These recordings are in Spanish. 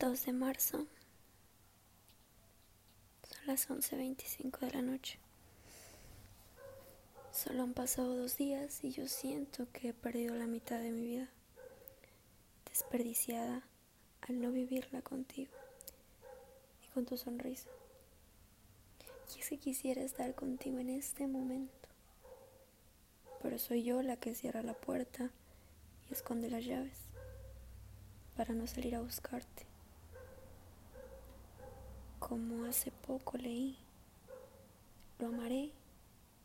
2 de marzo. Son las 11.25 de la noche. Solo han pasado dos días y yo siento que he perdido la mitad de mi vida, desperdiciada al no vivirla contigo y con tu sonrisa. Y es que quisiera estar contigo en este momento, pero soy yo la que cierra la puerta y esconde las llaves para no salir a buscarte como hace poco leí, lo amaré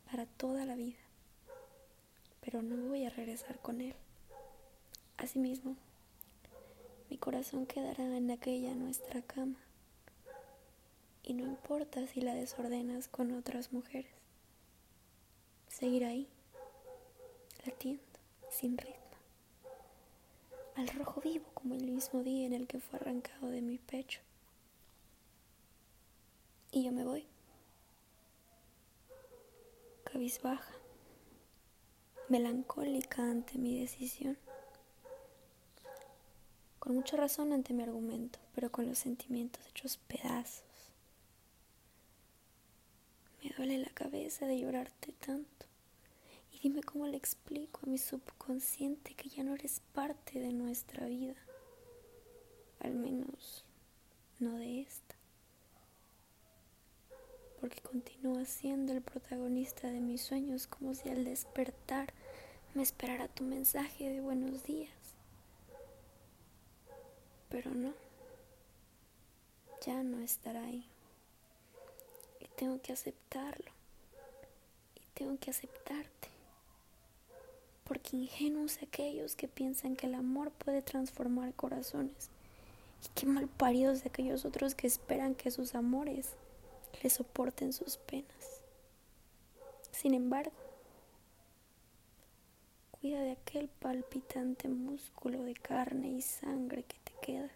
para toda la vida, pero no voy a regresar con él. Asimismo, mi corazón quedará en aquella nuestra cama, y no importa si la desordenas con otras mujeres, seguirá ahí, latiendo, sin ritmo, al rojo vivo como el mismo día en el que fue arrancado de mi pecho y yo me voy. Cabizbaja, melancólica ante mi decisión, con mucha razón ante mi argumento, pero con los sentimientos hechos pedazos. Me duele la cabeza de llorarte tanto. Y dime cómo le explico a mi subconsciente que ya no eres parte de nuestra vida, al menos no de esta porque continúa siendo el protagonista de mis sueños como si al despertar me esperara tu mensaje de buenos días. Pero no, ya no estará ahí. Y tengo que aceptarlo. Y tengo que aceptarte. Porque ingenuos aquellos que piensan que el amor puede transformar corazones. Y qué mal paridos de aquellos otros que esperan que sus amores le soporten sus penas. Sin embargo, cuida de aquel palpitante músculo de carne y sangre que te quedas.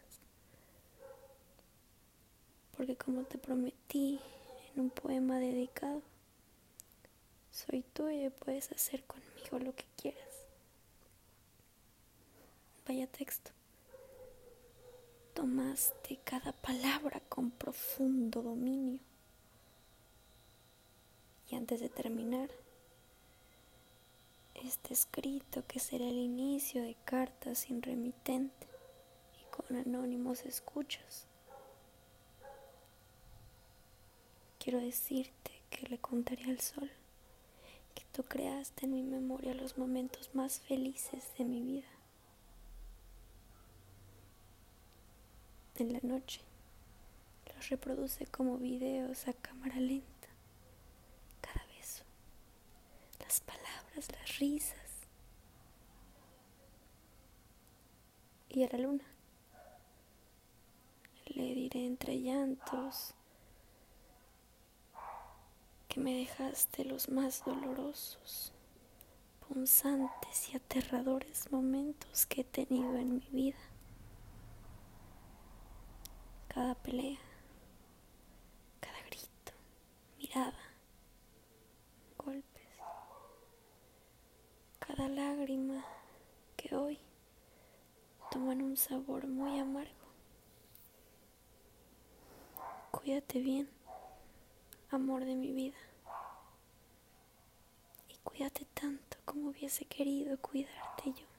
Porque como te prometí en un poema dedicado, soy tuyo y puedes hacer conmigo lo que quieras. Vaya texto. Tomaste cada palabra con profundo dominio antes de terminar, este escrito que será el inicio de cartas sin remitente y con anónimos escuchas. Quiero decirte que le contaré al sol que tú creaste en mi memoria los momentos más felices de mi vida. En la noche los reproduce como videos a cámara lenta las risas y a la luna. Le diré entre llantos que me dejaste los más dolorosos, punzantes y aterradores momentos que he tenido en mi vida. Cada pelea, lágrima que hoy toman un sabor muy amargo. Cuídate bien, amor de mi vida. Y cuídate tanto como hubiese querido cuidarte yo.